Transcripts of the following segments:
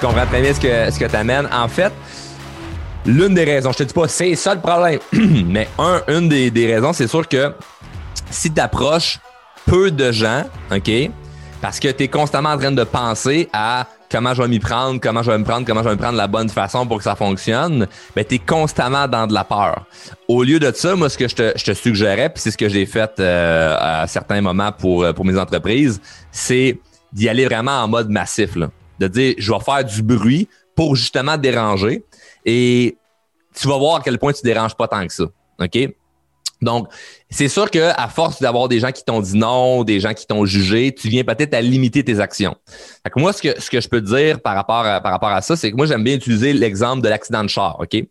je comprends très bien ce que, ce que tu amènes. En fait, l'une des raisons, je te dis pas c'est ça le problème, mais un, une des, des raisons, c'est sûr que si tu approches peu de gens, OK, parce que tu es constamment en train de penser à comment je vais m'y prendre, comment je vais me prendre, comment je vais me prendre de la bonne façon pour que ça fonctionne, ben, tu es constamment dans de la peur. Au lieu de ça, moi, ce que je te, je te suggérais, puis c'est ce que j'ai fait euh, à certains moments pour, euh, pour mes entreprises, c'est d'y aller vraiment en mode massif. Là. De dire, je vais faire du bruit pour justement déranger. Et tu vas voir à quel point tu déranges pas tant que ça. OK? Donc, c'est sûr que à force d'avoir des gens qui t'ont dit non, des gens qui t'ont jugé, tu viens peut-être à limiter tes actions. Fait que moi, ce que, ce que je peux te dire par rapport à, par rapport à ça, c'est que moi, j'aime bien utiliser l'exemple de l'accident de char, OK?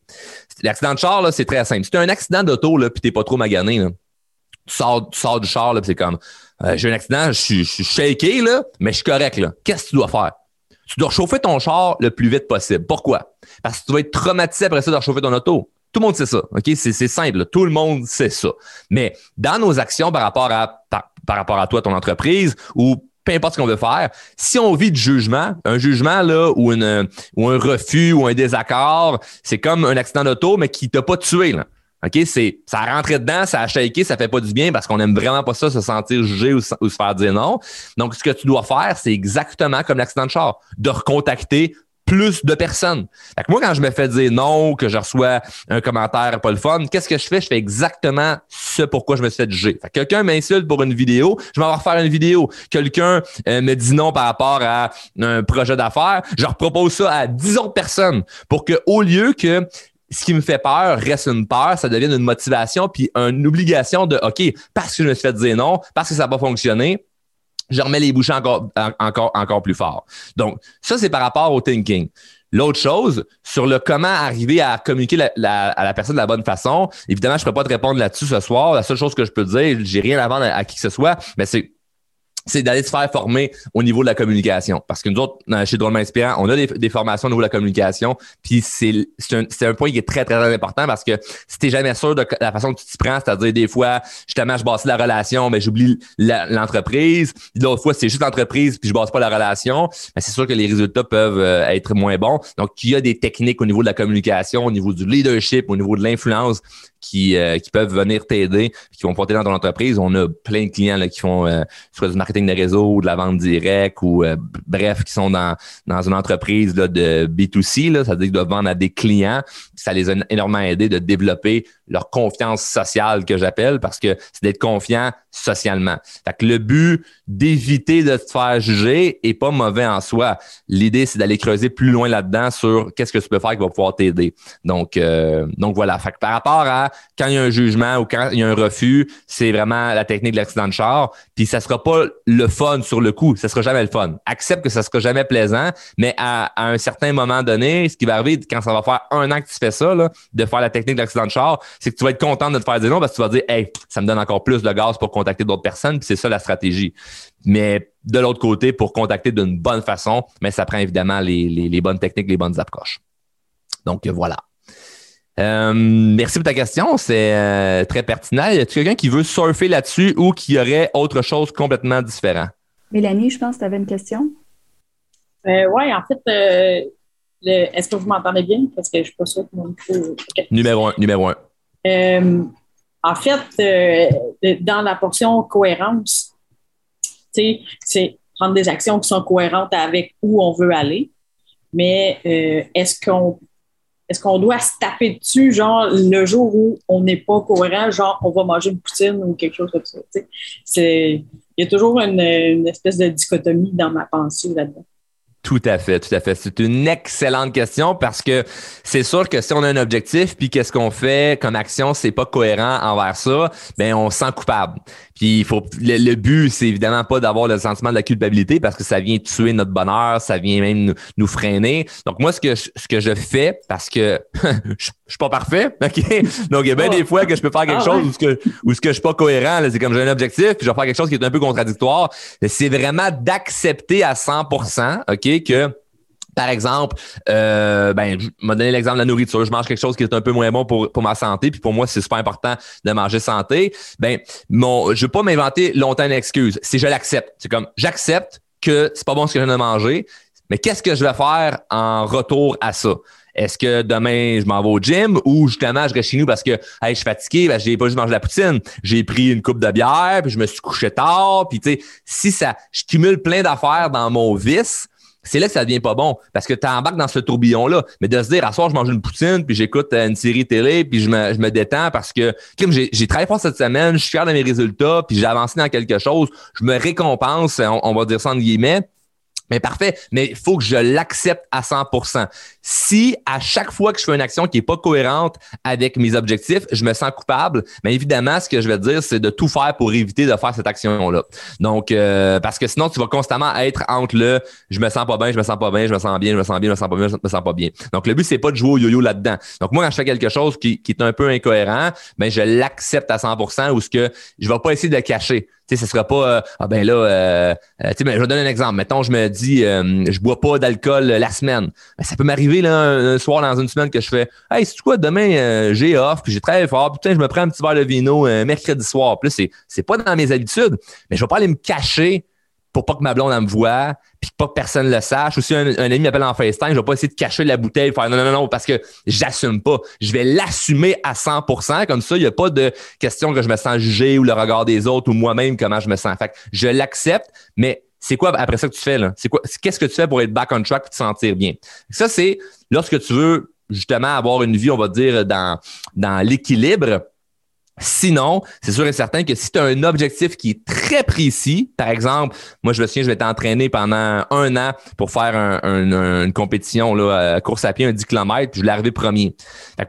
L'accident de char, c'est très simple. Si tu as un accident d'auto, là, puis t'es pas trop magané, tu sors, tu sors du char, là, c'est comme, euh, j'ai un accident, je suis, shaké, là, mais je suis correct. Qu'est-ce que tu dois faire? Tu dois chauffer ton char le plus vite possible. Pourquoi? Parce que tu vas être traumatisé après ça de chauffer ton auto. Tout le monde sait ça. OK? C'est simple. Tout le monde sait ça. Mais dans nos actions par rapport à, par, rapport à toi, ton entreprise, ou peu importe ce qu'on veut faire, si on vit de jugement, un jugement là, ou, une, ou un refus ou un désaccord, c'est comme un accident d'auto, mais qui t'a pas tué. Là. OK? C'est, ça a rentré dedans, ça a shaké, ça fait pas du bien parce qu'on aime vraiment pas ça, se sentir jugé ou, se faire dire non. Donc, ce que tu dois faire, c'est exactement comme l'accident de char, de recontacter plus de personnes. Fait que moi, quand je me fais dire non, que je reçois un commentaire pas le fun, qu'est-ce que je fais? Je fais exactement ce pourquoi je me suis fait juger. Fait que quelqu'un m'insulte pour une vidéo, je vais avoir faire une vidéo. Quelqu'un euh, me dit non par rapport à un projet d'affaires, je repropose ça à 10 autres personnes pour que au lieu que ce qui me fait peur reste une peur, ça devienne une motivation puis une obligation de OK, parce que je me suis fait dire non, parce que ça n'a pas fonctionné, je remets les bouchées encore, encore, encore plus fort. Donc, ça, c'est par rapport au thinking. L'autre chose, sur le comment arriver à communiquer à la personne de la bonne façon, évidemment, je ne peux pas te répondre là-dessus ce soir. La seule chose que je peux te dire, j'ai rien à vendre à qui que ce soit, mais c'est c'est d'aller se faire former au niveau de la communication. Parce que nous autres, chez Drôlement Inspirant, on a des, formations au niveau de la communication. Puis c'est un, un, point qui est très, très, important parce que si tu jamais sûr de la façon que tu t'y prends, c'est-à-dire des fois, justement, je bâtis la relation, mais j'oublie l'entreprise. D'autres fois, c'est juste l'entreprise, puis je base pas la relation. Mais c'est sûr que les résultats peuvent euh, être moins bons. Donc, il y a des techniques au niveau de la communication, au niveau du leadership, au niveau de l'influence qui, euh, qui peuvent venir t'aider, qui vont porter dans ton entreprise. On a plein de clients là, qui font euh, soit du marketing de réseau ou de la vente directe ou euh, bref, qui sont dans, dans une entreprise là, de B2C, là, c'est-à-dire qu'ils doivent vendre à des clients. Ça les a énormément aidés de développer leur confiance sociale que j'appelle parce que c'est d'être confiant socialement. Fait que le but d'éviter de te faire juger est pas mauvais en soi. L'idée, c'est d'aller creuser plus loin là-dedans sur qu'est-ce que tu peux faire qui va pouvoir t'aider. Donc, euh, donc voilà. Fait que par rapport à quand il y a un jugement ou quand il y a un refus, c'est vraiment la technique de l'accident de char. Puis ça sera pas le fun sur le coup. Ça sera jamais le fun. Accepte que ça sera jamais plaisant, mais à, un certain moment donné, ce qui va arriver quand ça va faire un an que tu fais ça, là, de faire la technique de l'accident de char, c'est que tu vas être content de te faire dire non parce que tu vas dire, hey, ça me donne encore plus de gaz pour contacter d'autres personnes, puis c'est ça la stratégie. Mais de l'autre côté, pour contacter d'une bonne façon, mais ça prend évidemment les, bonnes techniques, les bonnes approches. Donc voilà. Euh, merci pour ta question, c'est euh, très pertinent. Y a quelqu'un qui veut surfer là-dessus ou qui aurait autre chose complètement différent? Mélanie, je pense que tu avais une question. Euh, oui, en fait, est-ce que vous m'entendez bien? Parce que je ne suis pas sûre que mon Numéro un, numéro un. En fait, euh, dans la portion cohérence, c'est prendre des actions qui sont cohérentes avec où on veut aller. Mais euh, est-ce qu'on est-ce qu'on doit se taper dessus, genre le jour où on n'est pas cohérent, genre on va manger une poutine ou quelque chose comme ça? Il y a toujours une, une espèce de dichotomie dans ma pensée là-dedans. Tout à fait, tout à fait. C'est une excellente question parce que c'est sûr que si on a un objectif puis qu'est-ce qu'on fait comme action, c'est pas cohérent envers ça, ben on se sent coupable. Puis il faut le, but, c'est évidemment pas d'avoir le sentiment de la culpabilité parce que ça vient tuer notre bonheur, ça vient même nous, freiner. Donc moi, ce que je, ce que je fais, parce que je, suis pas parfait, ok? Donc il y a bien des fois que je peux faire quelque ah, chose où ce que où ce que je suis pas cohérent, c'est comme j'ai un objectif, puis je vais faire quelque chose qui est un peu contradictoire. C'est vraiment d'accepter à 100%, ok? Que par exemple, euh, ben, je vais donner l'exemple de la nourriture. Je mange quelque chose qui est un peu moins bon pour, pour ma santé, puis pour moi, c'est super important de manger santé. Ben, je ne veux pas m'inventer longtemps une excuse. Si je l'accepte, c'est comme j'accepte que c'est pas bon ce que je viens de manger, Mais qu'est-ce que je vais faire en retour à ça? Est-ce que demain, je m'en vais au gym ou justement, je reste chez nous parce que je suis fatigué, ben, j'ai pas juste mangé la poutine. J'ai pris une coupe de bière, puis je me suis couché tard. Puis tu sais, si ça, je cumule plein d'affaires dans mon vice, c'est là que ça devient pas bon parce que tu embarques dans ce tourbillon-là. Mais de se dire, à soir, je mange une poutine, puis j'écoute euh, une série télé, puis je me, je me détends parce que j'ai, j'ai travaillé fort cette semaine, je suis fier de mes résultats, puis j'ai avancé dans quelque chose, je me récompense, on, on va dire ça entre guillemets. Mais parfait, mais il faut que je l'accepte à 100%. Si à chaque fois que je fais une action qui est pas cohérente avec mes objectifs, je me sens coupable, mais évidemment, ce que je vais te dire, c'est de tout faire pour éviter de faire cette action-là. Donc, euh, parce que sinon, tu vas constamment être entre le je me sens pas bien, je me sens pas bien, je me sens bien, je me sens bien, je me sens pas bien, je me sens pas bien. Donc, le but, c'est pas de jouer au yo-yo là-dedans. Donc, moi, quand je fais quelque chose qui, qui est un peu incohérent, ben, je l'accepte à 100% ou ce que je vais pas essayer de le cacher. Tu sais, ce sera pas euh, ah ben là, euh, euh, tu sais, ben, je vais donner un exemple. Mettons, je me dis, je bois pas d'alcool la semaine. Ben, ça peut m'arriver là un, soir dans une semaine que je fais, hey, c'est quoi demain j'ai off, puis j'ai très fort, putain, je me prends un petit verre de vino mercredi soir. Plus c'est c'est pas dans mes habitudes, mais je vais pas aller me cacher pour pas que ma blonde me voie, puis pas que personne le sache. Ou si un, ami m'appelle en FaceTime, je vais pas essayer de cacher la bouteille, faire non, non, non, parce que j'assume pas. Je vais l'assumer à 100%. Comme ça, il n'y a pas de question que je me sens jugé ou le regard des autres ou moi-même comment je me sens. Fait je l'accepte, mais c'est quoi après ça que tu fais là? C'est quoi? Qu'est-ce que tu fais pour être back on track et te sentir bien? Ça, c'est lorsque tu veux justement avoir une vie, on va dire, dans, dans l'équilibre Sinon, c'est sûr et certain que si tu as un objectif qui est très précis, par exemple, moi je me souviens, je vais t'entraîner pendant un an pour faire une compétition là, course à pied, un 10 km, puis je l'ai arrivé premier.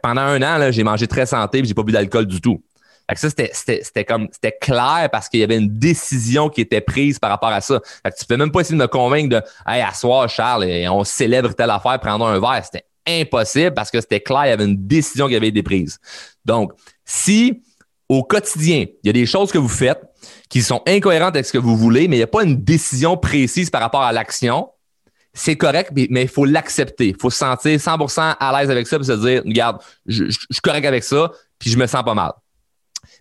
Pendant un an, j'ai mangé très santé et j'ai pas bu d'alcool du tout. Ça, c'était comme c'était clair parce qu'il y avait une décision qui était prise par rapport à ça. Fait que tu peux même pas essayer de me convaincre de Hey, à soir, Charles, et on célèbre telle affaire, prendre un verre. C'était impossible parce que c'était clair, il y avait une décision qui avait été prise. Donc, si au quotidien, il y a des choses que vous faites qui sont incohérentes avec ce que vous voulez, mais il n'y a pas une décision précise par rapport à l'action. C'est correct, mais il faut l'accepter. Il faut se sentir 100% à l'aise avec ça et se dire, regarde, je, je, suis correct avec ça, puis je me sens pas mal.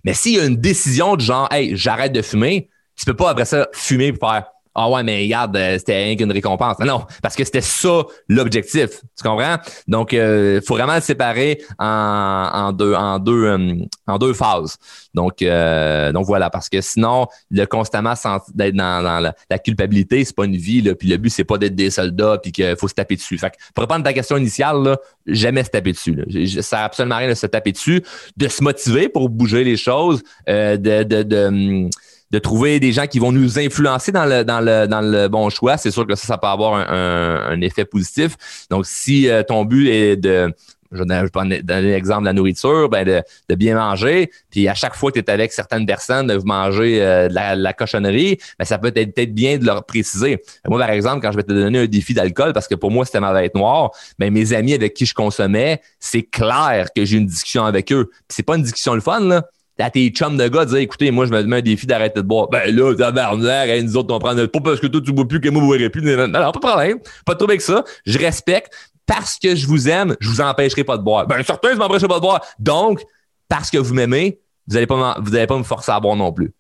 Mais s'il y a une décision de genre, hey, j'arrête de fumer, tu peux pas après ça fumer pour faire, ah ouais, mais regarde, euh, c'était rien qu'une récompense. Non, parce que c'était ça l'objectif. Tu comprends? Donc, il euh, faut vraiment le séparer en, deux, en, deux, euh, en deux phases. Donc, donc voilà, parce que sinon, le constamment d'être dans, la, la, culpabilité, c'est pas une vie. Là, puis le but, c'est pas d'être des soldats puis qu'il faut se taper dessus. Fait que, pour répondre à ta question initiale, là, jamais se taper dessus. Là. Ça n'a absolument rien de se taper dessus, de se motiver pour bouger les choses, de, de, de hum, de trouver des gens qui vont nous influencer dans le, dans le, dans le bon choix, c'est sûr que ça, ça peut avoir un, un, effet positif. Donc, si euh, ton but est de je vais donner l'exemple de la nourriture, ben de, de, bien manger. Puis à chaque fois que tu es avec certaines personnes, de manger euh, de, la, cochonnerie, ben ça peut être peut-être bien de leur préciser. Moi, par exemple, quand je vais te donner un défi d'alcool, parce que pour moi, c'était ma vête noire, ben mes amis avec qui je consommais, c'est clair que j'ai une discussion avec eux. Puis c'est pas une discussion le fun, là à tes chums de gars, dire écoutez, moi, je me mets un défi d'arrêter de boire. Ben là, tabarnak, nous autres, on prend pas parce que toi, tu bois plus que moi, vous boirez plus. Non, pas de problème. Pas de trouble avec ça. Je respecte. Parce que je vous aime, je vous empêcherai pas de boire. Ben, certains, je m'empêcherai pas de boire. Donc, parce que vous m'aimez, vous allez pas, vous allez pas me forcer à boire non plus.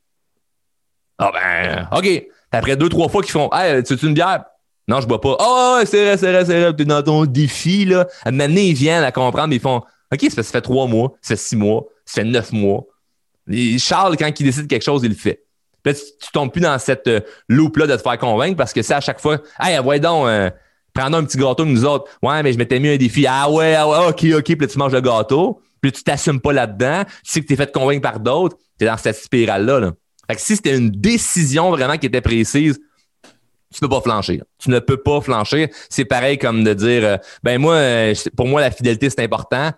Ah ben, OK. Après deux, trois fois qu'ils font, hey, tu une bière? Non, je bois pas. Oh, c'est vrai, c'est vrai, c'est vrai. T'es dans ton défi, là. Maintenant, ils viennent à comprendre, ils font, OK, ça fait trois mois, ça fait six mois, ça fait neuf mois. Charles, quand il décide quelque chose, il le fait. Puis tu, tombes plus dans cette euh, loupe-là de te faire convaincre parce que c'est à chaque fois, hey, ouais donc, euh, un petit gâteau nous autres. Ouais, mais je m'étais mis un défi. Ah ouais, ah ok, ok. Puis tu manges le gâteau. Puis tu t'assumes pas là-dedans. Tu sais que tu es fait convaincre par d'autres. Tu es dans cette spirale-là. Là. Fait que si c'était une décision vraiment qui était précise, tu peux pas flancher. Tu ne peux pas flancher. C'est pareil comme de dire, euh, ben moi, pour moi, la fidélité, c'est important.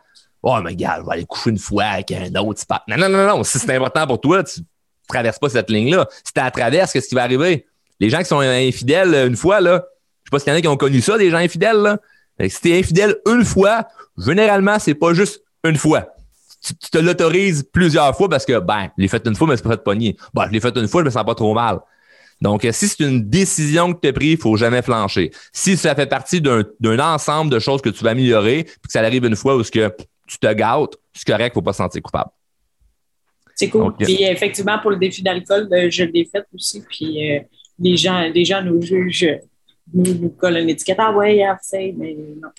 Oh, mais gars, je vais aller coucher une fois avec un autre. Pas... Non, non, non, non. Si c'est important pour toi, tu traverses pas cette ligne-là. Si tu la traverses, qu'est-ce qui va arriver? Les gens qui sont infidèles une fois, là, je sais pas s'il y en a qui ont connu ça, des gens infidèles, là. si t'es infidèle une fois, généralement, c'est pas juste une fois. Tu, te l'autorises plusieurs fois parce que, ben, je l'ai fait une fois, mais c'est pas fait de pogner. Ben, je l'ai fait une fois, je me sens pas trop mal. Donc, si c'est une décision que tu as prise, il faut jamais flancher. Si ça fait partie d'un ensemble de choses que tu vas améliorer, puis que ça arrive une fois où ce que tu te gâtes, c'est correct, faut pas se sentir coupable. C'est cool. puis effectivement, pour le défi d'alcool, euh, je l'ai fait aussi. Puis euh, les gens, les gens nous jugent nous, nous colle une étiquette. Ah ouais, c'est, mais non.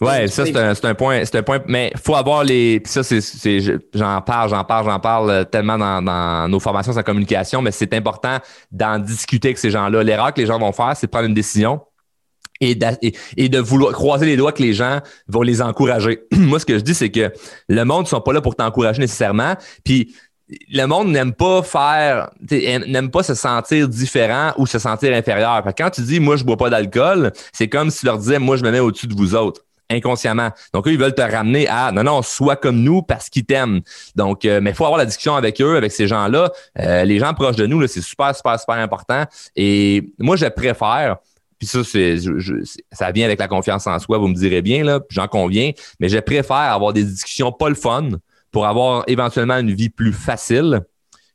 Ouais, ça, c'est un, un, point. C'est un point. Mais il faut avoir les. Puis ça, c'est, j'en parle, j'en parle, j'en parle tellement dans, dans nos formations en communication, mais c'est important d'en discuter avec ces gens-là. L'erreur que les gens vont faire, c'est de prendre une décision et de, vouloir croiser les doigts que les gens vont les encourager. Moi, ce que je dis, c'est que le monde ne sont pas là pour t'encourager nécessairement. Puis le monde n'aime pas faire, n'aime pas se sentir différent ou se sentir inférieur. quand tu dis moi je bois pas d'alcool, c'est comme si tu leur disais moi je me mets au-dessus de vous autres inconsciemment. Donc eux ils veulent te ramener à non non sois comme nous parce qu'ils t'aiment. Donc euh, mais faut avoir la discussion avec eux, avec ces gens-là. Euh, les gens proches de nous c'est super super super important. Et moi je préfère puis ça, c'est, ça vient avec la confiance en soi, vous me direz bien, là, j'en conviens, mais je préfère avoir des discussions pas le fun pour avoir éventuellement une vie plus facile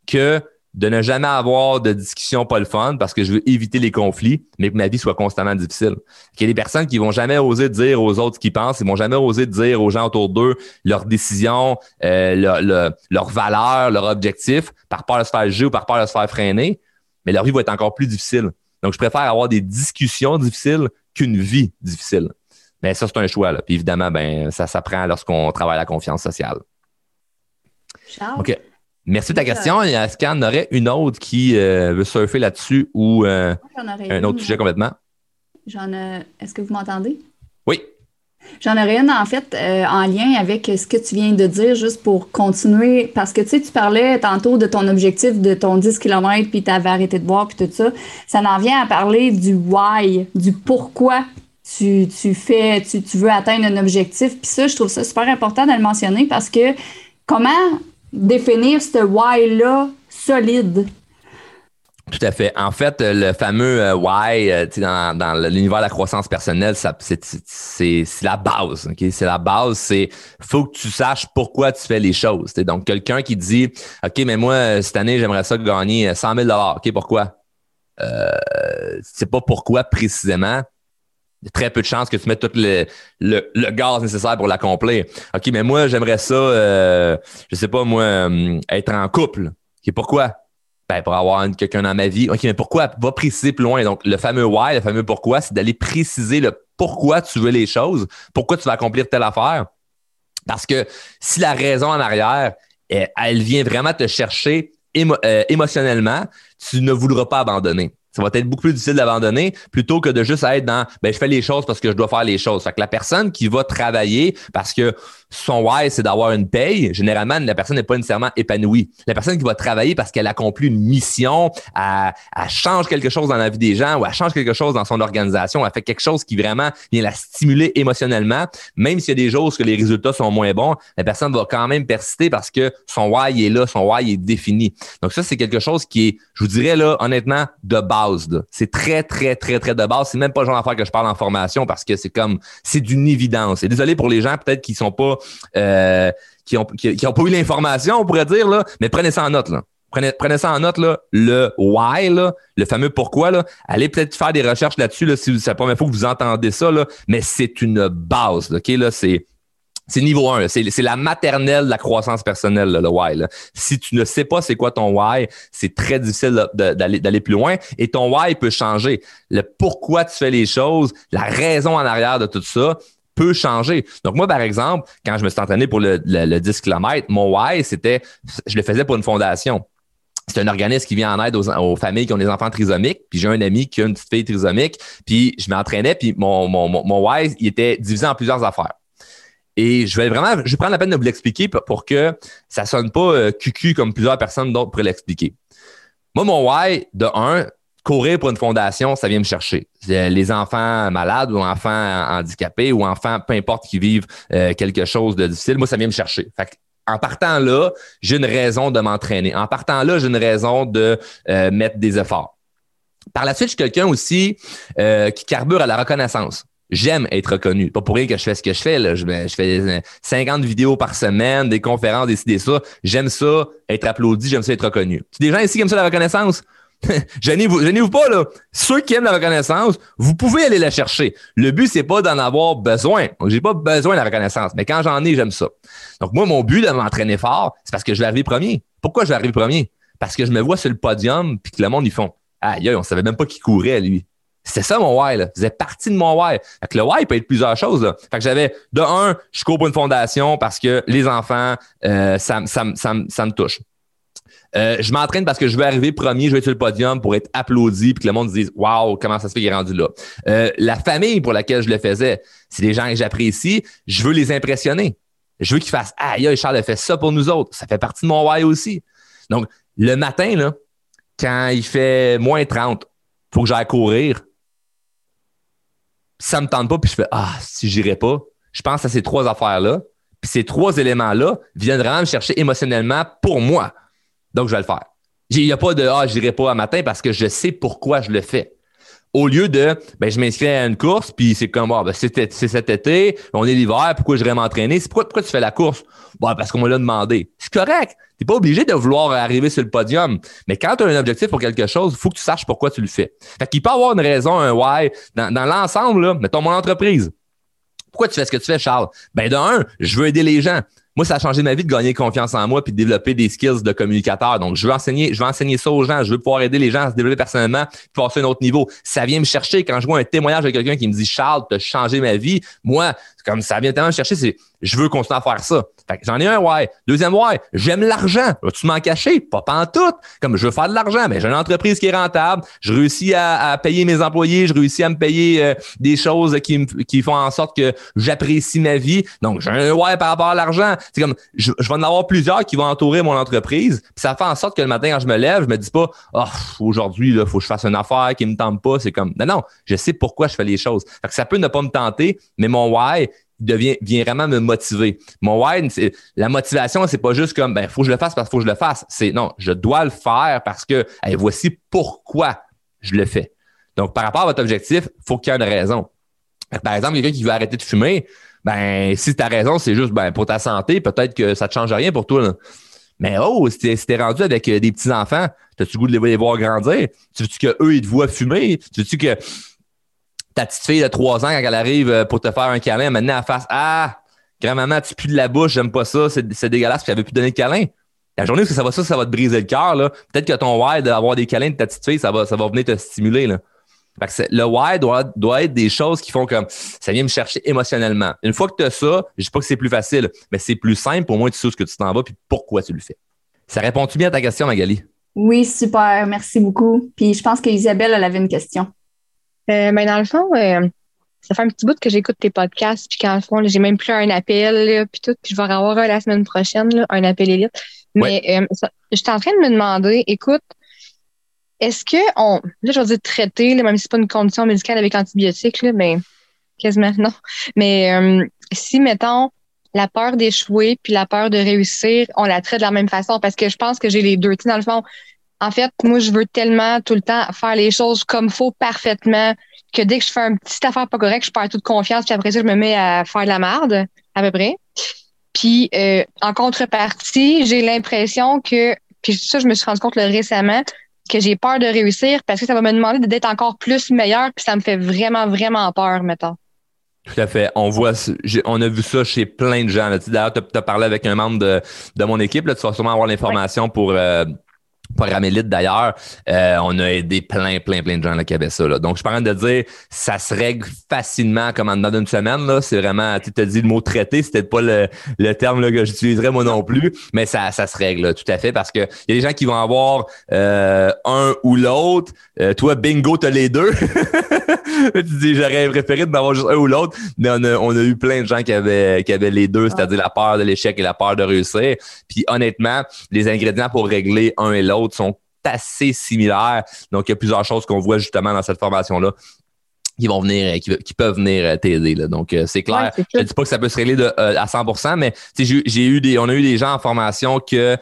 que de ne jamais avoir de discussions pas le fun parce que je veux éviter les conflits, mais que ma vie soit constamment difficile. Il y a des personnes qui vont jamais oser dire aux autres ce qu'ils pensent, ils vont jamais oser dire aux gens autour d'eux leurs décisions, euh, leurs valeurs, leurs objectifs, par peur de se faire juger ou par peur de se faire freiner, mais leur vie va être encore plus difficile. Donc, je préfère avoir des discussions difficiles qu'une vie difficile. Mais ça, c'est un choix. Là. Puis évidemment, ben, ça s'apprend lorsqu'on travaille la confiance sociale. Charles? OK. Merci de ta question. Est-ce qu'il y en aurait une autre qui euh, veut surfer là-dessus ou euh, un autre sujet complètement? J'en ai... Est-ce que vous m'entendez? J'en aurais une, en fait, euh, en lien avec ce que tu viens de dire, juste pour continuer. Parce que, tu sais, tu parlais tantôt de ton objectif de ton 10 km, puis tu avais arrêté de boire, puis tout ça. Ça en vient à parler du why, du pourquoi tu, fais, tu, tu, veux atteindre un objectif. Puis ça, je trouve ça super important de le mentionner parce que comment définir ce why-là solide? Tout à fait. En fait, le fameux euh, why euh, dans, dans l'univers de la croissance personnelle, c'est la base. C'est la base. C'est faut que tu saches pourquoi tu fais les choses. Donc, quelqu'un qui dit OK, mais moi, cette année, j'aimerais ça gagner 100 000 OK, pourquoi? Euh, c'est pas pourquoi précisément. Il y a très peu de chances que tu mettes tout le, le, gaz nécessaire pour l'accomplir. OK, mais moi, j'aimerais ça, euh, je sais pas, moi, euh, être en couple. OK, pourquoi? Ben, pour avoir quelqu'un dans ma vie. OK, mais pourquoi? Va préciser plus loin. Donc, le fameux why, le fameux pourquoi, c'est d'aller préciser le pourquoi tu veux les choses, pourquoi tu vas accomplir telle affaire. Parce que si la raison en arrière, elle, vient vraiment te chercher euh, émotionnellement, tu ne voudras pas abandonner ça va être beaucoup plus difficile d'abandonner plutôt que de juste être dans ben je fais les choses parce que je dois faire les choses. Fait que la personne qui va travailler parce que son why, c'est d'avoir une paye, généralement, la personne n'est pas nécessairement épanouie. La personne qui va travailler parce qu'elle accomplit une mission, elle, change quelque chose dans la vie des gens ou elle change quelque chose dans son organisation, elle fait quelque chose qui vraiment vient la stimuler émotionnellement, même s'il y a des jours où les résultats sont moins bons, la personne va quand même persister parce que son why est là, son why est défini. Donc ça, c'est quelque chose qui est, je vous dirais là, honnêtement, de base. C'est très, très, très, très de base. C'est même pas le genre d'affaire que je parle en formation parce que c'est comme, c'est d'une évidence. Et désolé pour les gens peut-être qui sont pas euh, qui n'ont qui, pas eu l'information, on pourrait dire, là, mais prenez ça en note. Là. Prenez, prenez ça en note, là, le why, là, le fameux pourquoi. Là. Allez peut-être faire des recherches là-dessus là, si c'est la première fois que vous entendez ça, là, mais c'est une base. Là, c'est. C'est niveau 1, c'est la maternelle de la croissance personnelle, le why. Si tu ne sais pas c'est quoi ton why, c'est très difficile d'aller plus loin. Et ton why peut changer. Le pourquoi tu fais les choses, la raison en arrière de tout ça, peut changer. Donc, moi, par exemple, quand je me suis entraîné pour le, 10 km, mon why, c'était, je le faisais pour une fondation. C'est un organisme qui vient en aide aux, familles qui ont des enfants trisomiques. Puis j'ai un ami qui a une petite fille trisomique. Puis je m'entraînais, puis mon, mon, mon, why, il était divisé en plusieurs affaires. Et je vais vraiment, je vais prendre la peine de vous l'expliquer pour que ça sonne pas euh, cucu comme plusieurs personnes d'autres pourraient l'expliquer. Moi, mon why, de un, courir pour une fondation, ça vient me chercher. Les enfants malades ou enfants handicapés ou enfants, peu importe, qui vivent euh, quelque chose de difficile, moi, ça vient me chercher. en partant là, j'ai une raison de m'entraîner. En partant là, j'ai une raison de euh, mettre des efforts. Par la suite, je suis quelqu'un aussi euh, qui carbure à la reconnaissance. J'aime être reconnu. Pas pour rien que je fais ce que je fais. Là. Je, je fais 50 vidéos par semaine, des conférences, des ça. J'aime ça, être applaudi, j'aime ça être reconnu. Tu des gens ici qui aiment ça la reconnaissance? gênez-vous, gênez-vous pas, là. Ceux qui aiment la reconnaissance, vous pouvez aller la chercher. Le but, c'est pas d'en avoir besoin. J'ai pas besoin de la reconnaissance. Mais quand j'en ai, j'aime ça. Donc, moi, mon but de m'entraîner fort, c'est parce que je vais arriver premier. Pourquoi je vais arriver premier? Parce que je me vois sur le podium puis que le monde, ils font, aïe, on savait même pas qui courait, lui. C'était ça mon why, là. Faisait partie de mon why. Fait que le why peut être plusieurs choses, là. Fait que j'avais, de un, je cours pour une fondation parce que les enfants, euh, ça, ça, me touche. Euh, je m'entraîne parce que je veux arriver premier, je vais être sur le podium pour être applaudi puis que le monde se dise Waouh, comment ça se fait qu'il est rendu là. Euh, la famille pour laquelle je le faisais, c'est des gens que j'apprécie, je veux les impressionner. Je veux qu'ils fassent Aïe, Charles a fait ça pour nous autres. Ça fait partie de mon why aussi. Donc, le matin, là, quand il fait moins 30, faut que j'aille courir. Ça me tente pas, puis je fais Ah, si j'irai pas, je pense à ces trois affaires-là. Puis ces trois éléments-là viennent vraiment me chercher émotionnellement pour moi. Donc, je vais le faire. Il n'y a pas de Ah, j'irai pas à matin parce que je sais pourquoi je le fais. Au lieu de ben, je m'inscris à une course, puis c'est comme ah, ben, c'est cet été, on est l'hiver, pourquoi je vais m'entraîner? C'est pourquoi, tu fais la course? Bon, parce qu'on m'a l'a demandé. C'est correct. Tu n'es pas obligé de vouloir arriver sur le podium. Mais quand tu as un objectif pour quelque chose, il faut que tu saches pourquoi tu le fais. Fait qu'il peut avoir une raison, un why. Dans, l'ensemble, mettons mon entreprise. Pourquoi tu fais ce que tu fais, Charles? Ben, d'un, je veux aider les gens. Moi, ça a changé ma vie de gagner confiance en moi puis de développer des skills de communicateur. Donc, je veux enseigner, je veux enseigner ça aux gens. Je veux pouvoir aider les gens à se développer personnellement passer à un autre niveau. Ça vient me chercher quand je vois un témoignage de quelqu'un qui me dit Charles, tu as changé ma vie. Moi, comme ça vient tellement me chercher, c'est je veux continuer à faire ça. j'en ai un ouais. Deuxième ouais, j'aime l'argent. Tu m'en cacher? Pas en tout. Comme je veux faire de l'argent, mais j'ai une entreprise qui est rentable. Je réussis à, payer mes employés. Je réussis à me payer euh, des choses qui, qui font en sorte que j'apprécie ma vie. Donc, j'ai un ouais par rapport à l'argent. C'est comme, je, vais en avoir plusieurs qui vont entourer mon entreprise. Puis ça fait en sorte que le matin, quand je me lève, je me dis pas, oh, aujourd'hui, il faut que je fasse une affaire qui me tente pas. C'est comme, non, non, je sais pourquoi je fais les choses. Fait que ça peut ne pas me tenter, mais mon why, devient, vient vraiment me motiver. Mon why, la motivation, c'est pas juste comme, ben, faut que je le fasse parce qu'il faut que je le fasse. C'est non, je dois le faire parce que, voici pourquoi je le fais. Donc, par rapport à votre objectif, faut qu'il y ait une raison. Par exemple, quelqu'un qui veut arrêter de fumer, ben, si ta raison, c'est juste, ben, pour ta santé, peut-être que ça te change rien pour toi, Mais oh, si t'es rendu avec euh, des petits-enfants, t'as-tu goût de les voir grandir? Tu veux-tu qu'eux, ils te voient fumer? Tu veux-tu que ta petite fille de 3 ans, quand elle arrive euh, pour te faire un câlin, maintenant elle fasse Ah, grand-maman, tu pues de la bouche, j'aime pas ça, c'est dégueulasse, puis elle veut plus donner de câlin. La journée où ça va ça, ça va te briser le cœur, peut-être que ton why d'avoir des câlins de ta petite fille, ça va, ça va venir te stimuler. Là. le why doit, doit être des choses qui font comme ça vient me chercher émotionnellement. Une fois que tu as ça, je dis pas que c'est plus facile, mais c'est plus simple pour moi, tu sais ce que tu t'en vas puis pourquoi tu le fais. Ça répond-tu bien à ta question, Magali? Oui, super. Merci beaucoup. Puis je pense qu'Isabelle, elle avait une question. Euh, ben, dans le fond, euh, ça fait un petit bout que j'écoute tes podcasts, puis qu'en fond, j'ai même plus un appel, puis tout, puis je vais en avoir un la semaine prochaine, un appel élite. Mais euh, je suis en train de me demander, écoute, est-ce que on, là, je vais dire traiter, même si c'est pas une condition médicale avec l'antibiotique, là, ben, quasiment non. Mais si, mettons, la peur d'échouer puis la peur de réussir, on la traite de la même façon parce que je pense que j'ai les deux. Tu sais, dans le fond, en fait, moi, je veux tellement tout le temps faire les choses comme faut parfaitement que dès que je fais une petite affaire pas correcte, je perds toute confiance, puis après ça, je me mets à faire de la merde, à peu près. Puis, euh, en contrepartie, j'ai l'impression que, puis ça, je me suis rendu compte récemment, que j'ai peur de réussir parce que ça va me demander d'être encore plus meilleur, puis ça me fait vraiment, vraiment peur, mettons. Tout à fait. On voit, on a vu ça chez plein de gens. D'ailleurs, tu as, parlé avec un membre de, de mon équipe. Là, tu vas sûrement avoir l'information pour euh, Paramélite d'ailleurs, euh, on a aidé plein, plein, plein de gens là, qui avaient ça. Là. Donc, je suis de dire, ça se règle facilement comme en dedans d'une semaine. Là. C'est vraiment, tu t'as dit le mot traité, c'était pas le, le terme là, que j'utiliserais moi non plus, mais ça, ça se règle tout à fait parce que il y a des gens qui vont avoir euh, un ou l'autre. Euh, toi, bingo, t'as les deux. tu dis, j'aurais préféré de m'avoir juste un ou l'autre, mais on a, on a eu plein de gens qui avaient, qui avaient les deux, c'est-à-dire la peur de l'échec et la peur de réussir. Puis honnêtement, les ingrédients pour régler un et l'autre sont assez similaires. Donc, il y a plusieurs choses qu'on voit justement dans cette formation-là qui vont venir, qui, peuvent venir euh, t'aider. Donc, euh, c'est clair. je ne dis pas que ça peut se régler de, euh, à 100% mais j'ai eu des, on a eu des gens en formation que,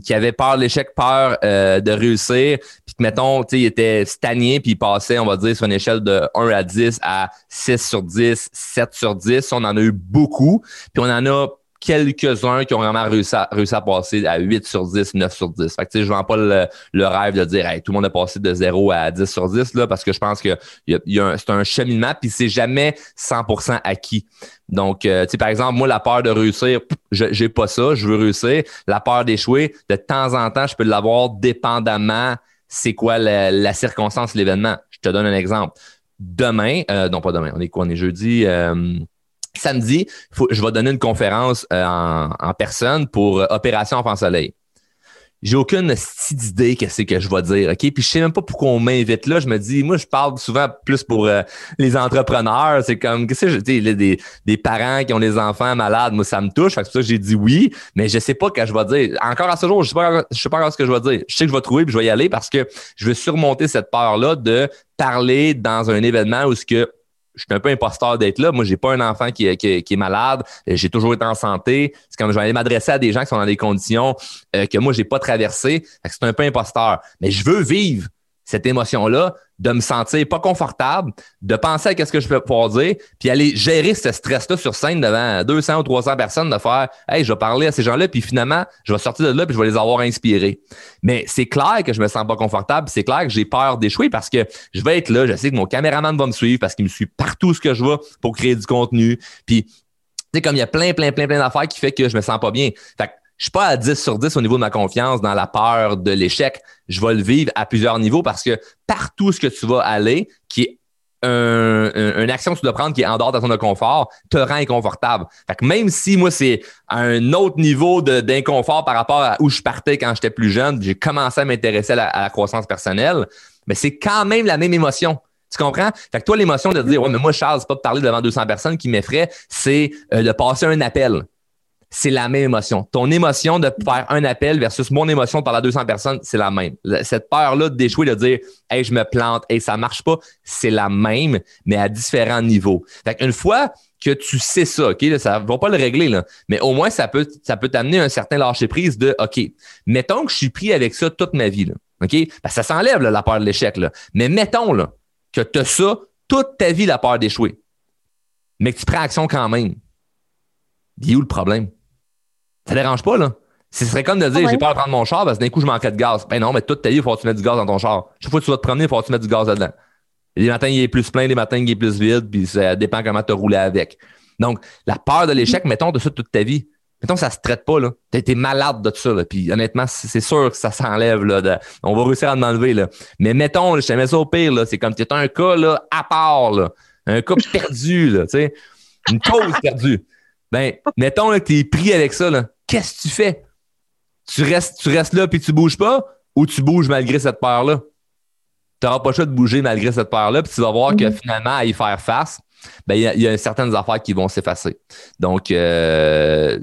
qui avaient peur de l'échec, peur de réussir, puis que, mettons, ils étaient stagnés, puis ils passaient, on va dire, sur une échelle de 1 à 10 à 6 sur 10, 7 sur 10. On en a eu beaucoup, puis on en a quelques-uns qui ont vraiment réussi à, réussi à passer à 8 sur 10, 9 sur 10. Fait que, je ne vends pas le, rêve de dire tout le monde a passé de 0 à 10 sur 10 là, parce que je pense que y a, c'est un cheminement, puis c'est jamais 100% acquis. Donc, euh, par exemple, moi, la peur de réussir, je j'ai pas ça, je veux réussir. La peur d'échouer, de temps en temps, je peux l'avoir dépendamment c'est quoi la, circonstance, l'événement. Je te donne un exemple. Demain, euh, non pas demain, on est quoi? On est jeudi. Euh, samedi, je vais donner une conférence euh, en, personne pour Opération Enfant Soleil j'ai aucune idée qu'est-ce que je vais dire, OK? Puis je sais même pas pourquoi on m'invite là. Je me dis, moi, je parle souvent plus pour euh, les entrepreneurs. C'est comme, qu'est-ce que je dis, des, des parents qui ont des enfants malades, moi, ça me touche. C'est pour ça que j'ai dit oui, mais je sais pas ce que je vais dire. Encore à ce jour, je sais pas, sais pas encore ce que je vais dire. Je sais que je vais trouver puis je vais y aller parce que je veux surmonter cette peur-là de parler dans un événement où ce que je suis un peu imposteur d'être là. Moi, j'ai pas un enfant qui, est malade. J'ai toujours été en santé. C'est comme je vais m'adresser à des gens qui sont dans des conditions euh, que moi, j'ai pas traversées. C'est un peu imposteur. Mais je veux vivre cette émotion-là, de me sentir pas confortable, de penser à qu'est-ce que je peux pouvoir dire, puis aller gérer ce stress-là sur scène devant 200 ou 300 personnes, de faire, hey, je vais parler à ces gens-là, puis finalement, je vais sortir de là, puis je vais les avoir inspirés. Mais c'est clair que je me sens pas confortable, c'est clair que j'ai peur d'échouer parce que je vais être là, je sais que mon caméraman va me suivre parce qu'il me suit partout ce que je vois pour créer du contenu, puis tu sais, comme il y a plein, plein, plein, plein d'affaires qui fait que je me sens pas bien. Fait je suis pas à 10 sur 10 au niveau de ma confiance dans la peur de l'échec. Je vais le vivre à plusieurs niveaux parce que partout ce que tu vas aller, qui est une action que tu dois prendre qui est en dehors de ton confort, te rend inconfortable. Même si moi, c'est un autre niveau d'inconfort par rapport à où je partais quand j'étais plus jeune, j'ai commencé à m'intéresser à, la croissance personnelle, mais c'est quand même la même émotion. Tu comprends? Fait que toi, l'émotion de dire, ouais, mais moi, Charles, pas de parler devant 200 personnes qui m'effraie, c'est euh, de passer un appel c'est la même émotion. Ton émotion de faire un appel versus mon émotion de parler à 200 personnes, c'est la même. Cette peur-là d'échouer, de dire, hey, je me plante, hey, ça marche pas, c'est la même, mais à différents niveaux. Fait une fois que tu sais ça, OK, là, ça va pas le régler, là, mais au moins, ça peut, ça peut t'amener un certain lâcher-prise de, OK, mettons que je suis pris avec ça toute ma vie, là, OK? ça s'enlève, la peur de l'échec, là. Mais mettons, là, que tu as ça toute ta vie, la peur d'échouer, mais que tu prends action quand même. Il où le problème? Ça dérange pas, là. Ce serait comme de dire, j'ai peur de prendre mon char parce que d'un coup, je manquais de gaz. Ben non, mais toute ta vie, il faut que tu mettes du gaz dans ton char. Chaque fois que tu vas te promener, il faut que tu mettes du gaz dedans. Les matins, il est plus plein, les matins, il est plus vide, puis ça dépend comment tu as roulé avec. Donc, la peur de l'échec, mettons de ça toute ta vie. Mettons, ça se traite pas, là. T'as été malade de tout ça, là. Puis honnêtement, c'est sûr que ça s'enlève, là. on va réussir à m'enlever, là. Mais mettons, je te mets ça au pire, là. C'est comme tu es un cas, là, à part, là. Un cas perdu, là, tu sais. Une cause perdue. Ben, mettons là, que tu es pris avec ça, là qu'est-ce que tu fais? Tu restes, tu restes là puis tu bouges pas? Ou tu bouges malgré cette peur-là? Tu n'auras pas le choix de bouger malgré cette peur-là, puis tu vas voir que mhm. finalement, à y faire face, ben, il y, a certaines affaires qui vont s'effacer. Donc, euh,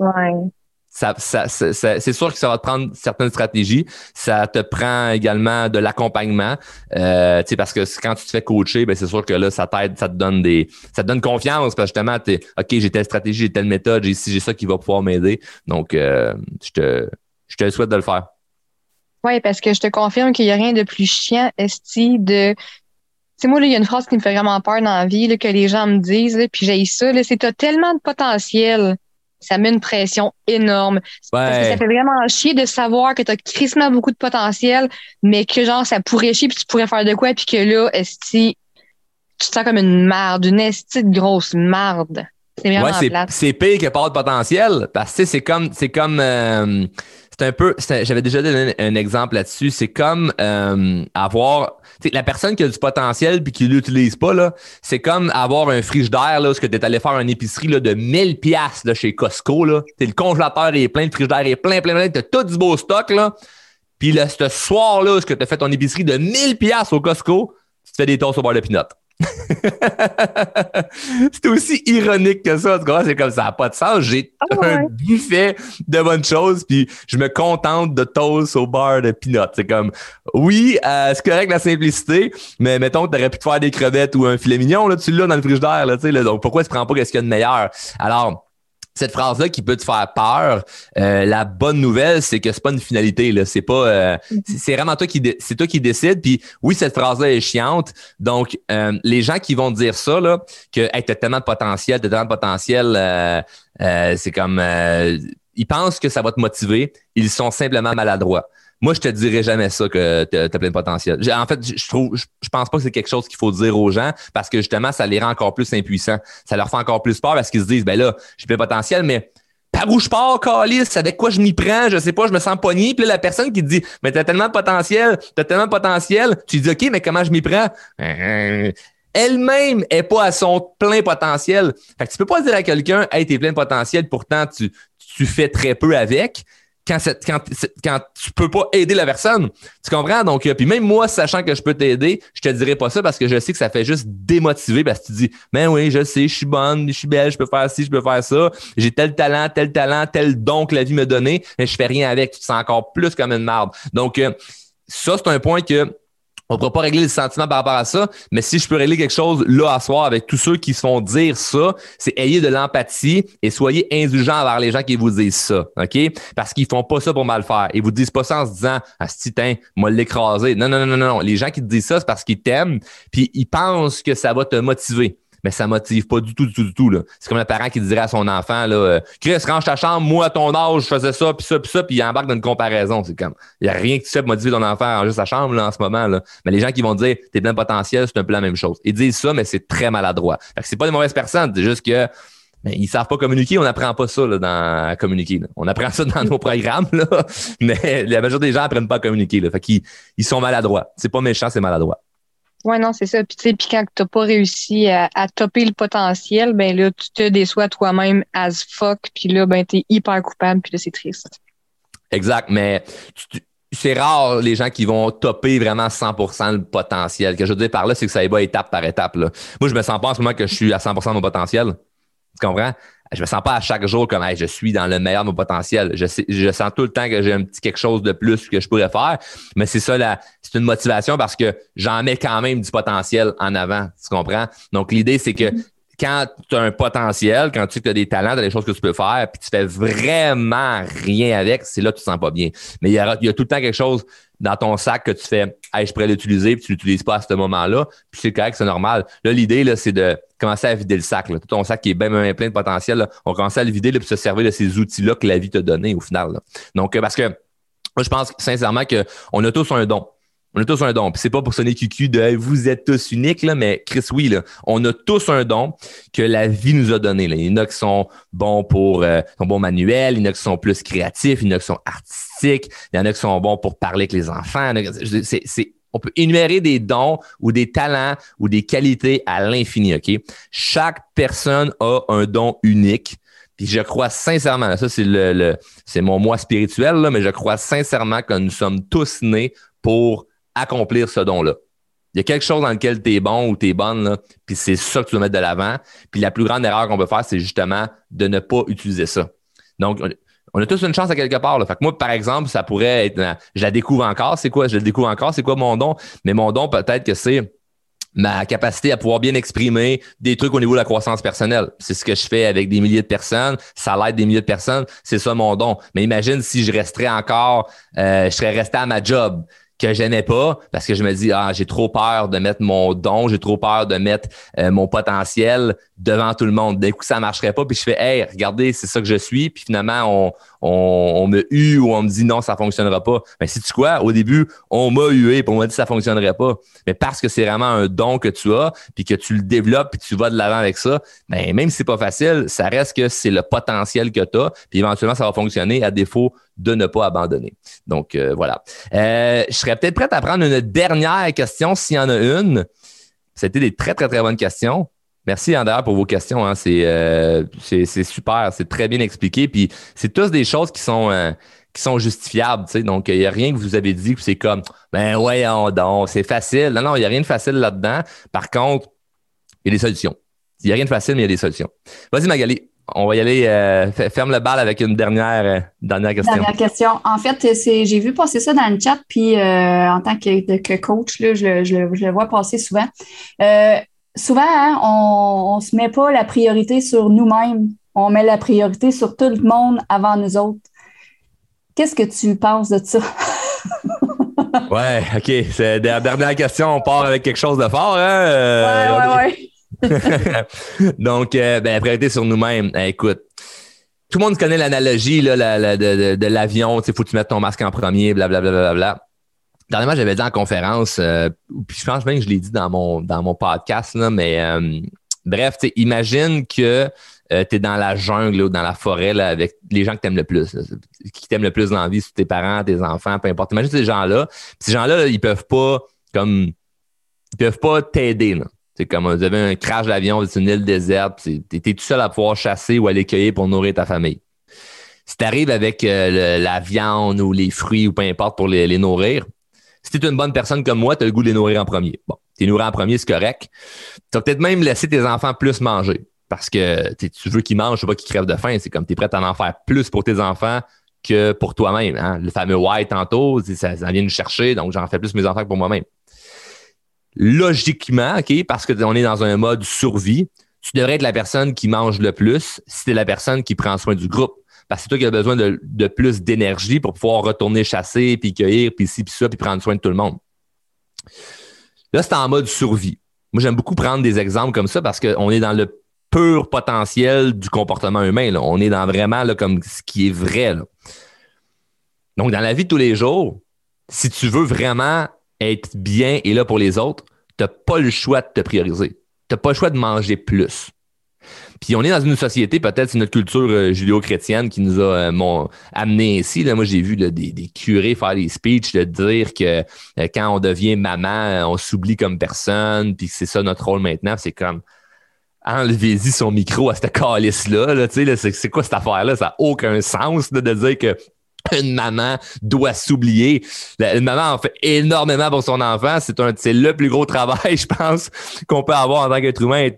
c'est sûr que ça va te prendre certaines stratégies. Ça te prend également de l'accompagnement. Euh, parce que quand tu te fais coacher, ben c'est sûr que là, ça t'aide, ça te donne des. Ça te donne confiance parce que justement, es, OK, j'ai telle stratégie, j'ai telle méthode, j'ai j'ai ça qui va pouvoir m'aider. Donc, euh, je te je te souhaite de le faire. Oui, parce que je te confirme qu'il n'y a rien de plus chiant, Esti, de sais, moi, il y a une phrase qui me fait vraiment peur dans la vie, là, que les gens me disent, puis j'ai ça, c'est tu as tellement de potentiel ça met une pression énorme. Parce que ça fait vraiment chier de savoir que tu as crissement beaucoup de potentiel, mais que genre ça pourrait chier puis tu pourrais faire de quoi puis que là, esti, tu te sens comme une marde, une esti de grosse marde. C'est ouais, c'est pire que pas de potentiel parce que c'est comme c'est comme euh, c'est un peu j'avais déjà donné un, exemple là-dessus, c'est comme euh, avoir la personne qui a du potentiel puis qui l'utilise pas, là, c'est comme avoir un frigidaire, là, que tu es allé faire une épicerie là, de 1000 pièces chez Costco. Là. le congélateur est plein, le frigidaire est plein, plein, plein. Tu as tout du beau stock. Là. Puis là, ce soir-là, que tu as fait ton épicerie de 1000 pièces au Costco, tu te fais des toasts au bord de pinot. c'est aussi ironique que ça. C'est comme ça n'a pas de sens. J'ai ah un buffet de bonnes choses, puis je me contente de toast au bar de peanuts. C'est comme, oui, euh, c'est correct la simplicité, mais mettons que tu aurais pu te faire des crevettes ou un filet mignon, là, tu l'as dans le frigidaire. Là, là, donc pourquoi tu prends pas ce qu'il y a de meilleur? Alors, cette phrase-là qui peut te faire peur, euh, la bonne nouvelle, c'est que c'est pas une finalité. Là. C'est pas, euh, mm-hmm. c'est vraiment toi qui, c'est toi qui décides. Puis oui, cette phrase-là est chiante. Donc, euh, les gens qui vont dire ça, là, que hey, t'as tellement de potentiel, t'as tellement de potentiel, c'est comme, ils pensent que ça va te motiver. Ils sont simplement maladroits. Moi, je te dirais jamais ça que tu as, plein de potentiel. En fait, je trouve, je, pense pas que c'est quelque chose qu'il faut dire aux gens parce que justement, ça les rend encore plus impuissants. Ça leur fait encore plus peur parce qu'ils se disent, ben là, j'ai plein de potentiel, mais par où je pars, calice, avec quoi je m'y prends, je sais pas, je me sens pogné. Puis là, la personne qui te dit, mais t'as tellement de potentiel, t'as tellement de potentiel, tu dis, OK, mais comment je m'y prends? Euh, elle-même est pas à son plein potentiel. Fait que tu peux pas dire à quelqu'un, hey, t'es plein de potentiel, pourtant tu, tu fais très peu avec quand, quand, quand tu peux pas aider la personne. Tu comprends? Donc, euh, puis même moi, sachant que je peux t'aider, je te dirais pas ça parce que je sais que ça fait juste démotiver parce que tu dis, mais ben oui, je sais, je suis bonne, je suis belle, je peux faire ci, je peux faire ça. J'ai tel talent, tel talent, tel don que la vie me donnait, mais je fais rien avec. Tu te sens encore plus comme une marde. Donc, euh, ça, c'est un point que on ne pourra pas régler le sentiment par rapport à ça, mais si je peux régler quelque chose là à soir avec tous ceux qui se font dire ça, c'est ayez de l'empathie et soyez indulgents envers les gens qui vous disent ça, OK? Parce qu'ils font pas ça pour mal faire. Ils vous disent pas ça en se disant Ah, titan, moi l'écraser. Non, non, non, non, non. Les gens qui te disent ça, c'est parce qu'ils t'aiment, puis ils pensent que ça va te motiver mais ça motive pas du tout, du tout, du tout. Là. C'est comme le parent qui dirait à son enfant, là, euh, Chris, range ta chambre, moi, à ton âge, je faisais ça, puis ça, puis ça, puis il embarque dans une comparaison. C'est comme, il n'y a rien qui tu pour motiver ton enfant à ranger sa chambre, là, en ce moment, là. Mais les gens qui vont dire, t'es plein de potentiel, c'est un peu la même chose. Ils disent ça, mais c'est très maladroit. Fait que c'est pas des mauvaises personnes, c'est juste que, mais ils savent pas communiquer, on n'apprend pas ça là, dans à communiquer. Là. On apprend ça dans nos programmes, là, mais la majorité des gens apprennent pas à communiquer. Là. Fait qu'ils ils sont maladroits. C'est pas méchant, c'est maladroit. Ouais, non, c'est ça. Puis, tu sais, puis quand t'as pas réussi à, à, topper le potentiel, ben là, tu te déçois toi-même as fuck. Puis là, ben, t'es hyper coupable. Puis là, c'est triste. Exact. Mais c'est rare les gens qui vont topper vraiment 100% le potentiel. Ce que je veux dire par là, c'est que ça y va étape par étape. Là. Moi, je me sens pas en ce moment que je suis à 100% de mon potentiel. Tu comprends? je me sens pas à chaque jour comme je suis dans le meilleur de mon potentiel. Je, je sens tout le temps que j'ai un petit quelque chose de plus que je pourrais faire. Mais c'est ça, c'est une motivation parce que j'en mets quand même du potentiel en avant. Tu comprends? Donc, l'idée, c'est que mm-hmm. Quand tu as un potentiel, quand tu sais que as des talents, tu as des choses que tu peux faire, puis tu fais vraiment rien avec, c'est là que tu te sens pas bien. Mais il y a, tout le temps quelque chose dans ton sac que tu fais, hey, je pourrais l'utiliser, puis tu l'utilises pas à ce moment-là, puis c'est correct, c'est normal. Là, l'idée, là, c'est de commencer à vider le sac. Tout ton sac qui est bien, plein de potentiel, on commence à le vider, là, puis se servir de ces outils-là que la vie t'a donné au final. Donc, euh, parce que moi, je pense sincèrement qu'on a tous un don. On a tous un don. Puis c'est pas pour sonner cucu de vous êtes tous uniques, là, mais Chris, oui, là, on a tous un don que la vie nous a donné. Là. Il y en a qui sont bons pour euh, sont bons manuels, il y en a qui sont plus créatifs, il y en a qui sont artistiques, il y en a qui sont bons pour parler avec les enfants. C'est, c'est, on peut énumérer des dons ou des talents ou des qualités à l'infini, OK? Chaque personne a un don unique. Puis je crois sincèrement, ça c'est le, le c'est mon moi spirituel, là, mais je crois sincèrement que nous sommes tous nés pour accomplir ce don-là. Il y a quelque chose dans lequel tu es bon ou tu es bonne, puis c'est ça que tu dois mettre de l'avant. Puis la plus grande erreur qu'on peut faire, c'est justement de ne pas utiliser ça. Donc, on a tous une chance à quelque part. Fait que moi, par exemple, ça pourrait être. Je la découvre encore. C'est quoi? Je la découvre encore. C'est quoi mon don? Mais mon don, peut-être que c'est ma capacité à pouvoir bien exprimer des trucs au niveau de la croissance personnelle. C'est ce que je fais avec des milliers de personnes. Ça l'aide des milliers de personnes. C'est ça mon don. Mais imagine si je resterais encore, euh, je serais resté à ma job que j'aimais pas parce que je me dis ah j'ai trop peur de mettre mon don, j'ai trop peur de mettre euh, mon potentiel devant tout le monde. D'un coup ça marcherait pas puis je fais hey regardez c'est ça que je suis puis finalement on, on, me hue ou on me dit non ça fonctionnera pas. Mais si tu quoi au début on m'a hué et on m'a dit ça fonctionnerait pas. Mais parce que c'est vraiment un don que tu as puis que tu le développes puis tu vas de l'avant avec ça, ben même si c'est pas facile, ça reste que c'est le potentiel que tu as puis éventuellement ça va fonctionner à défaut de ne pas abandonner. Donc, euh, voilà. Euh, je serais peut-être prête à prendre une dernière question s'il y en a une. C'était des très, très, très bonnes questions. Merci, d'ailleurs, pour vos questions. Hein. Euh, c'est, super. C'est très bien expliqué. Puis, c'est tous des choses qui sont, qui sont justifiables. Donc, il n'y a rien que vous avez dit que c'est comme, ben, voyons donc, c'est facile. Non, non, il n'y a rien de facile là-dedans. Par contre, il y a des solutions. Il n'y a rien de facile, mais il y a des solutions. Vas-y, Magali on va y aller. Euh, ferme le bal avec une dernière, euh, dernière question. Dernière question. En fait, j'ai vu passer ça dans le chat, puis euh, en tant que, coach, là, je, je, le vois passer souvent. Souvent, hein, on ne se met pas la priorité sur nous-mêmes. On met la priorité sur tout le monde avant nous autres. Qu'est-ce que tu penses de ça? ouais, OK. C'est la dernière question. On part avec quelque chose de fort. Hein? ouais, ouais, ouais. Donc, euh, ben, priorité sur nous-mêmes. Eh, écoute, tout le monde connaît l'analogie là, de, l'avion. Il faut que tu mettes ton masque en premier, blablabla. Bla, bla, bla, Dernièrement, j'avais dit en conférence, euh, puis je pense même que je l'ai dit dans mon, dans mon podcast, là, mais euh, bref, imagine que euh, tu es dans la jungle ou dans la forêt avec les gens que tu aimes le plus, qui t'aiment le plus dans la vie, tes parents, tes enfants, peu importe. Imagine ces gens-là. Ces gens-là, ils peuvent pas comme ils peuvent pas t'aider. C'est comme vous avez un crash d'avion, êtes une île déserte, tu es tout seul à pouvoir chasser ou aller cueillir pour nourrir ta famille. Si tu arrives avec euh, la viande ou les fruits ou peu importe pour les, nourrir, si tu es une bonne personne comme moi, tu as le goût de les nourrir en premier. Bon, tu nourrir en premier, c'est correct. Tu vas peut-être même laisser tes enfants plus manger parce que tu veux qu'ils mangent, je veux pas qu'ils crèvent de faim. C'est comme tu es prêt à en faire plus pour tes enfants que pour toi-même. Hein. Le fameux white tantôt, ça, ça vient nous chercher, donc j'en fais plus mes enfants que pour moi-même. Logiquement, OK, parce qu'on est dans un mode survie, tu devrais être la personne qui mange le plus si tu es la personne qui prend soin du groupe. Parce que c'est toi qui as besoin de, plus d'énergie pour pouvoir retourner chasser, puis cueillir, puis ci, puis ça, puis prendre soin de tout le monde. Là, c'est en mode survie. Moi, j'aime beaucoup prendre des exemples comme ça parce qu'on est dans le pur potentiel du comportement humain. On est dans vraiment là, comme ce qui est vrai. Donc, dans la vie de tous les jours, si tu veux vraiment être bien et là pour les autres, tu n'as pas le choix de te prioriser. Tu n'as pas le choix de manger plus. Puis on est dans une société, peut-être c'est notre culture euh, judéo-chrétienne qui nous a euh, amené ici. Là, moi, j'ai vu des, curés faire des speeches de dire que euh, quand on devient maman, on s'oublie comme personne, puis c'est ça notre rôle maintenant. C'est comme enlevez-y son micro à cette calice-là. c'est, quoi cette affaire-là? Ça n'a aucun sens de dire que une maman doit s'oublier. Une maman en fait énormément pour son enfant. C'est le plus gros travail, je pense, qu'on peut avoir en tant qu'être humain,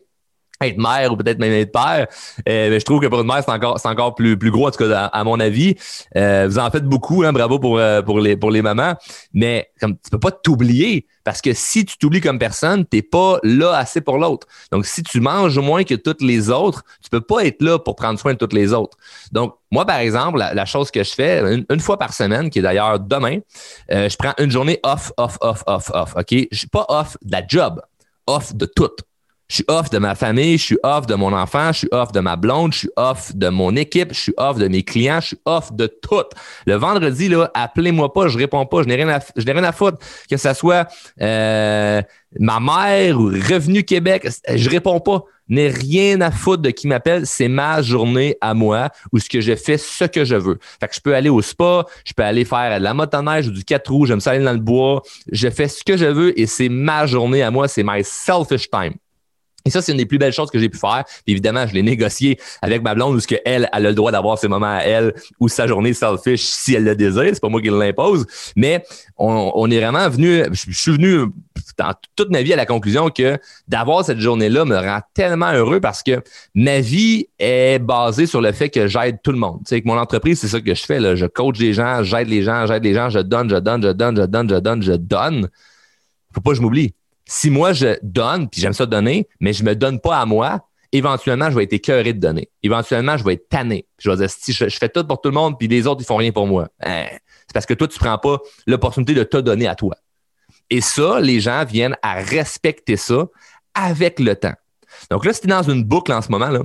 mère ou peut-être même être père. Euh, mais je trouve que pour une mère, c'est encore, c'est encore plus, plus gros, à, mon avis. Euh, vous en faites beaucoup, hein, bravo pour, euh, pour, les, pour les mamans. Mais comme tu peux pas t'oublier, parce que si tu t'oublies comme personne, t'es pas là assez pour l'autre. Donc, si tu manges moins que toutes les autres, tu peux pas être là pour prendre soin de toutes les autres. Donc, moi, par exemple, la, chose que je fais une, fois par semaine, qui est d'ailleurs demain, je prends une journée off, off, off, off, off. OK? Je suis pas off de la job, off de tout. Je suis off de ma famille, je suis off de mon enfant, je suis off de ma blonde, je suis off de mon équipe, je suis off de mes clients, je suis off de tout. Le vendredi, là, appelez-moi pas, je réponds pas, je n'ai rien à, je n'ai rien à foutre. Que ce soit euh, ma mère ou Revenu Québec, je réponds pas. N'ai rien à foutre de qui m'appelle, c'est ma journée à moi où ce que je fais ce que je veux. Fait que je peux aller au spa, je peux aller faire de la motoneige ou du quatre roues, j'aime ça aller dans le bois, je fais ce que je veux et c'est ma journée à moi, c'est my selfish time. Et ça, c'est une des plus belles choses que j'ai pu faire. Puis évidemment, je l'ai négocié avec ma blonde où ce qu'elle, elle a le droit d'avoir ses moments à elle ou sa journée selfish si elle le désire. C'est pas moi qui l'impose. Mais on, est vraiment venu, je, suis venu dans toute ma vie à la conclusion que d'avoir cette journée-là me rend tellement heureux parce que ma vie est basée sur le fait que j'aide tout le monde. Tu sais, avec mon entreprise, c'est ça que je fais. Là. Je coach les gens, j'aide les gens, j'aide les gens, je donne, je donne, je donne, je donne, je donne, je donne. Faut pas que je m'oublie si moi je donne, puis j'aime ça donner, mais je me donne pas à moi, éventuellement, je vais être écœuré de donner. Éventuellement, je vais être tanné. je vais dire, si je, fais tout pour tout le monde, puis les autres, ils font rien pour moi. Hein, c'est parce que toi, tu prends pas l'opportunité de te donner à toi. Et ça, les gens viennent à respecter ça avec le temps. Donc là, si tu dans une boucle en ce moment, là,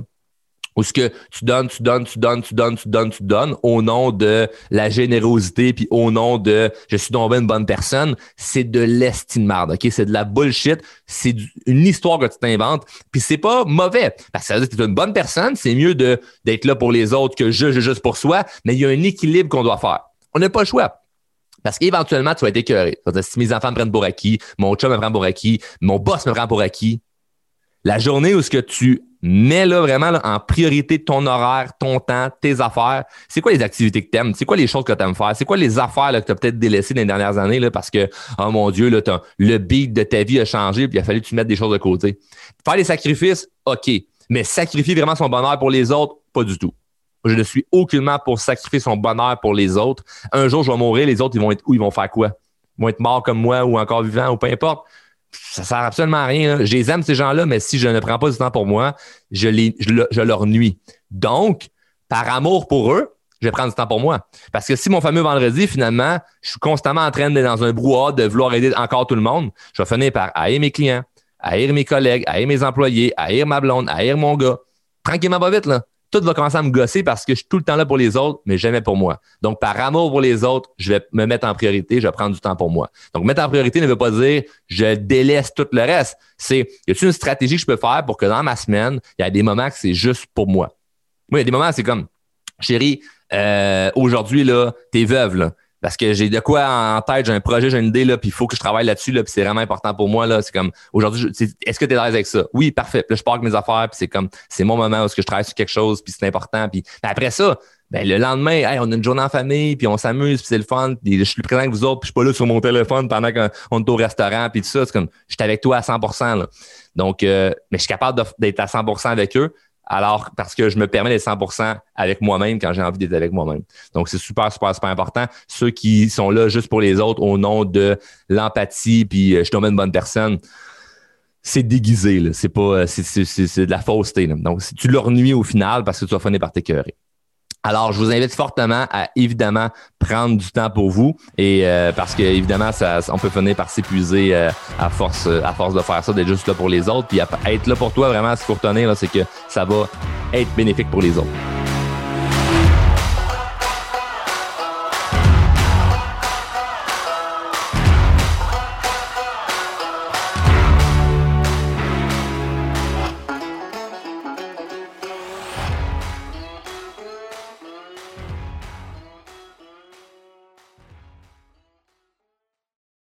où ce que tu donnes, tu donnes, tu donnes, tu donnes, tu donnes, tu donnes au nom de la générosité puis au nom de je suis donc une bonne personne, c'est de l'estime marde, OK? C'est de la bullshit, c'est une histoire que tu t'inventes, puis c'est pas mauvais parce que ça veut dire que tu es une bonne personne, c'est mieux d'être là pour les autres que juste pour soi, mais il y a un équilibre qu'on doit faire. On n'a pas le choix. Parce qu'éventuellement, tu vas être écœuré. Si mes enfants me prennent pour acquis, mon chum me prend pour acquis, mon boss me prend pour acquis, la journée où ce que tu mets là vraiment en priorité ton horaire, ton temps, tes affaires. C'est quoi les activités que tu aimes? C'est quoi les choses que tu aimes faire? C'est quoi les affaires là, que tu as peut-être délaissées dans les dernières années parce que, oh mon Dieu, là, le beat de ta vie a changé puis il a fallu que tu mettes des choses de côté. Faire des sacrifices, OK. Mais sacrifier vraiment son bonheur pour les autres, pas du tout. Je ne suis aucunement pour sacrifier son bonheur pour les autres. Un jour, je vais mourir, les autres, ils vont être où? Ils vont faire quoi? Ils vont être morts comme moi ou encore vivants ou peu importe ça sert absolument à rien. Je les aime, ces gens-là, mais si je ne prends pas du temps pour moi, je, les, je, leur nuis. Donc, par amour pour eux, je vais prendre du temps pour moi. Parce que si mon fameux vendredi, finalement, je suis constamment en train d'être dans un brouhaha, de vouloir aider encore tout le monde, je vais finir par haïr mes clients, haïr mes collègues, haïr mes employés, haïr ma blonde, haïr mon gars. Tranquillement, pas vite, là. Tout va commencer à me gosser parce que je suis tout le temps là pour les autres, mais jamais pour moi. Donc, par amour pour les autres, je vais me mettre en priorité, je vais prendre du temps pour moi. Donc, mettre en priorité ne veut pas dire je délaisse tout le reste. C'est, y a-t-il une stratégie que je peux faire pour que dans ma semaine, il y a des moments que c'est juste pour moi? Moi, il y a des moments, c'est comme, chérie, euh, aujourd'hui, là, t'es veuve, là. Parce que j'ai de quoi en tête, j'ai un projet, j'ai une idée, là, puis il faut que je travaille là-dessus, là, puis c'est vraiment important pour moi. Là. C'est comme aujourd'hui, est-ce que tu es à l'aise avec ça? Oui, parfait. Puis là, je pars avec mes affaires, puis c'est comme c'est mon moment où je travaille sur quelque chose, puis c'est important. Puis après ça, ben, le lendemain, hey, on a une journée en famille, puis on s'amuse, puis c'est le fun, puis je suis présent avec vous autres, puis je suis pas là sur mon téléphone pendant qu'on est au restaurant, puis tout ça. C'est comme je suis avec toi à 100 là. Donc, euh, mais je suis capable d'être à 100% avec eux alors parce que je me permets d'être 100% avec moi-même quand j'ai envie d'être avec moi-même. Donc c'est super super super important. Ceux qui sont là juste pour les autres au nom de l'empathie puis euh, je tombe une bonne personne, c'est déguisé c'est pas euh, c'est de la fausseté. Donc tu leur nuis au final parce que tu vas finir par t'écœurer. Alors, je vous invite fortement à évidemment prendre du temps pour vous et euh, parce que évidemment, ça, on peut finir par s'épuiser euh, à force à force de faire ça, d'être juste là pour les autres, puis être là pour toi vraiment, qu'il faut retenir, c'est que ça va être bénéfique pour les autres.